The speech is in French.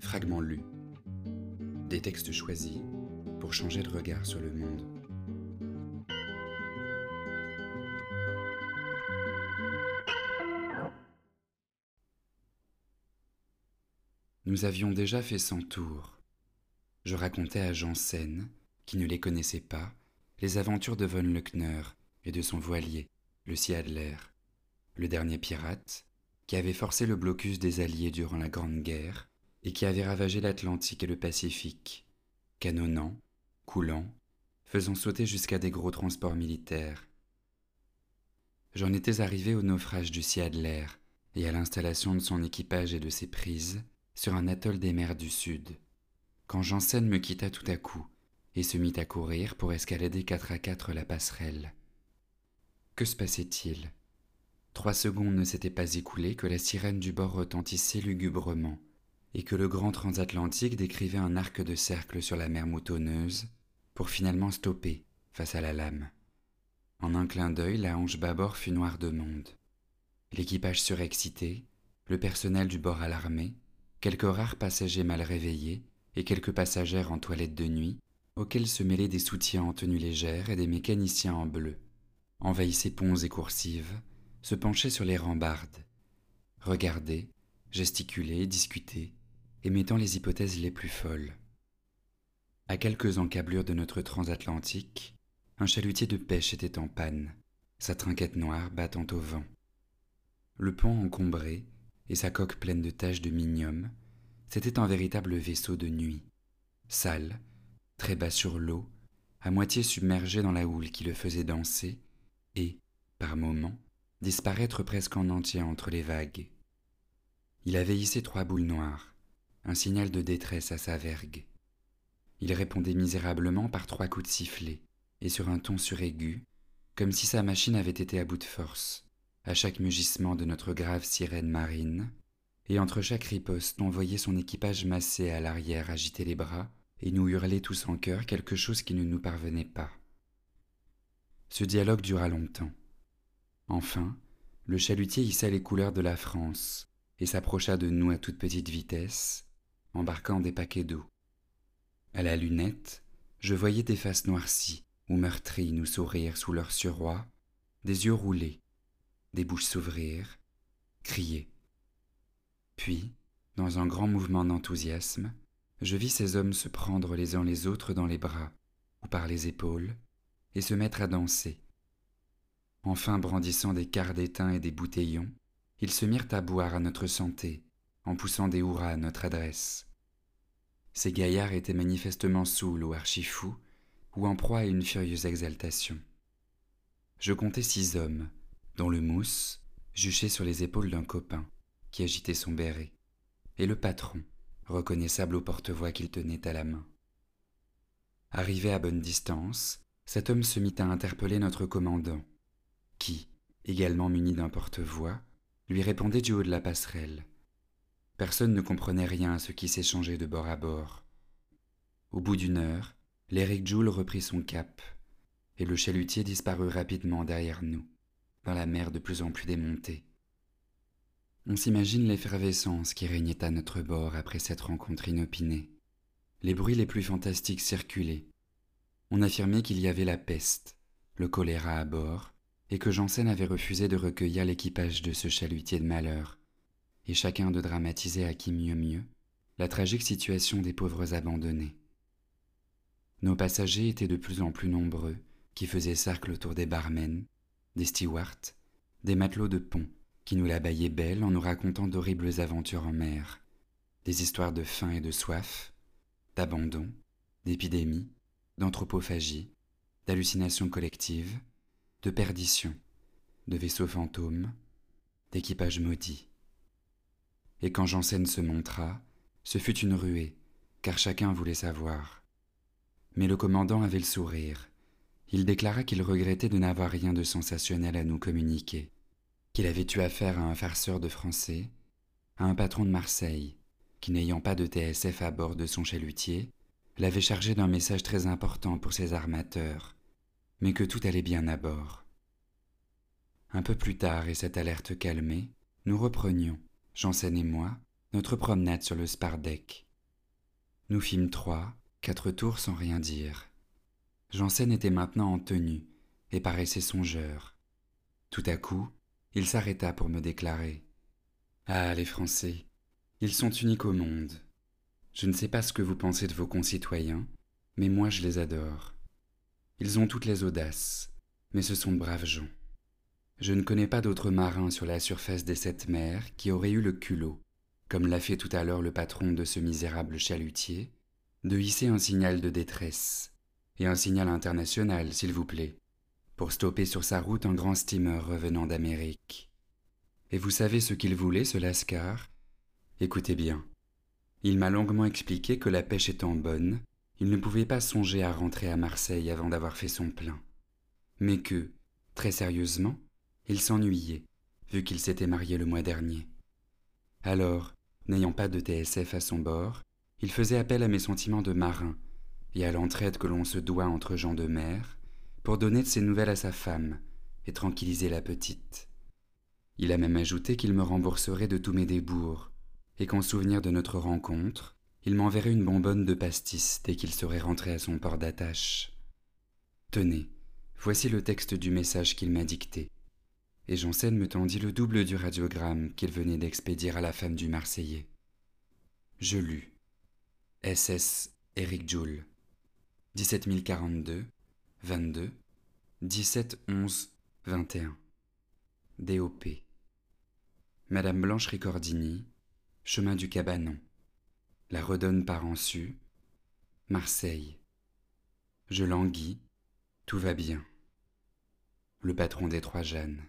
Fragments lus. Des textes choisis pour changer de regard sur le monde. Nous avions déjà fait cent tours. Je racontais à Janssen, qui ne les connaissait pas, les aventures de von Leckner et de son voilier, le Adler, le dernier pirate, qui avait forcé le blocus des Alliés durant la Grande Guerre et qui avait ravagé l'Atlantique et le Pacifique, canonnant, coulant, faisant sauter jusqu'à des gros transports militaires. J'en étais arrivé au naufrage du Adler et à l'installation de son équipage et de ses prises sur un atoll des mers du Sud, quand Janssen me quitta tout à coup et se mit à courir pour escalader quatre à quatre la passerelle. Que se passait-il? Trois secondes ne s'étaient pas écoulées que la sirène du bord retentissait lugubrement, et que le grand transatlantique décrivait un arc de cercle sur la mer moutonneuse, pour finalement stopper face à la lame. En un clin d'œil, la hanche bâbord fut noire de monde. L'équipage surexcité, le personnel du bord alarmé, quelques rares passagers mal réveillés et quelques passagères en toilette de nuit, auxquels se mêlaient des soutiens en tenue légère et des mécaniciens en bleu, envahissaient ponts et coursives, se penchaient sur les rambardes, regardaient, gesticulaient, discutaient, émettant les hypothèses les plus folles. À quelques encablures de notre transatlantique, un chalutier de pêche était en panne, sa trinquette noire battant au vent. Le pont encombré, et sa coque pleine de taches de minium, c'était un véritable vaisseau de nuit, sale, très bas sur l'eau, à moitié submergé dans la houle qui le faisait danser, et, par moments, disparaître presque en entier entre les vagues. Il avait hissé trois boules noires, un signal de détresse à sa vergue. Il répondait misérablement par trois coups de sifflet, et sur un ton suraigu, comme si sa machine avait été à bout de force à chaque mugissement de notre grave sirène marine, et entre chaque riposte on voyait son équipage massé à l'arrière agiter les bras et nous hurler tous en chœur quelque chose qui ne nous parvenait pas. Ce dialogue dura longtemps. Enfin, le chalutier hissa les couleurs de la France et s'approcha de nous à toute petite vitesse, embarquant des paquets d'eau. À la lunette, je voyais des faces noircies ou meurtries nous sourire sous leur surroi, des yeux roulés, des bouches s'ouvrir, crier. Puis, dans un grand mouvement d'enthousiasme, je vis ces hommes se prendre les uns les autres dans les bras ou par les épaules et se mettre à danser. Enfin, brandissant des quarts d'étain et des bouteillons, ils se mirent à boire à notre santé, en poussant des hurrahs à notre adresse. Ces gaillards étaient manifestement saouls ou archifous, ou en proie à une furieuse exaltation. Je comptais six hommes, dont le mousse, juché sur les épaules d'un copain, qui agitait son béret, et le patron, reconnaissable au porte-voix qu'il tenait à la main. Arrivé à bonne distance, cet homme se mit à interpeller notre commandant, qui, également muni d'un porte-voix, lui répondait du haut de la passerelle. Personne ne comprenait rien à ce qui s'échangeait de bord à bord. Au bout d'une heure, l'Eric Joule reprit son cap, et le chalutier disparut rapidement derrière nous dans la mer de plus en plus démontée. On s'imagine l'effervescence qui régnait à notre bord après cette rencontre inopinée. Les bruits les plus fantastiques circulaient. On affirmait qu'il y avait la peste, le choléra à bord, et que Janssen avait refusé de recueillir l'équipage de ce chalutier de malheur, et chacun de dramatiser à qui mieux mieux la tragique situation des pauvres abandonnés. Nos passagers étaient de plus en plus nombreux, qui faisaient cercle autour des barmen, des stewards, des matelots de pont qui nous la baillaient belle en nous racontant d'horribles aventures en mer, des histoires de faim et de soif, d'abandon, d'épidémie, d'anthropophagie, d'hallucinations collectives, de perdition, de vaisseaux fantômes, d'équipages maudits. Et quand Janssen se montra, ce fut une ruée, car chacun voulait savoir. Mais le commandant avait le sourire, il déclara qu'il regrettait de n'avoir rien de sensationnel à nous communiquer, qu'il avait eu affaire à un farceur de français, à un patron de Marseille, qui n'ayant pas de TSF à bord de son chalutier, l'avait chargé d'un message très important pour ses armateurs, mais que tout allait bien à bord. Un peu plus tard, et cette alerte calmée, nous reprenions, Janssen et moi, notre promenade sur le Spardeck, Nous fîmes trois, quatre tours sans rien dire. Janssen était maintenant en tenue et paraissait songeur. Tout à coup, il s'arrêta pour me déclarer. Ah, les Français, ils sont uniques au monde. Je ne sais pas ce que vous pensez de vos concitoyens, mais moi je les adore. Ils ont toutes les audaces, mais ce sont de braves gens. Je ne connais pas d'autres marins sur la surface des sept mers qui auraient eu le culot, comme l'a fait tout à l'heure le patron de ce misérable chalutier, de hisser un signal de détresse, et un signal international, s'il vous plaît, pour stopper sur sa route un grand steamer revenant d'Amérique. Et vous savez ce qu'il voulait, ce Lascar? Écoutez bien. Il m'a longuement expliqué que la pêche étant bonne, il ne pouvait pas songer à rentrer à Marseille avant d'avoir fait son plein. Mais que, très sérieusement, il s'ennuyait, vu qu'il s'était marié le mois dernier. Alors, n'ayant pas de TSF à son bord, il faisait appel à mes sentiments de marin et à l'entraide que l'on se doit entre gens de mer pour donner de ses nouvelles à sa femme et tranquilliser la petite. Il a même ajouté qu'il me rembourserait de tous mes débours et qu'en souvenir de notre rencontre, il m'enverrait une bonbonne de pastis dès qu'il serait rentré à son port d'attache. Tenez, voici le texte du message qu'il m'a dicté et Janssen me tendit le double du radiogramme qu'il venait d'expédier à la femme du Marseillais. Je lus. SS Eric Joule. 17042, 22, 17 11 21. DOP. Madame Blanche Ricordini, chemin du Cabanon. La redonne par en su. Marseille. Je languis, tout va bien. Le patron des Trois Jeannes.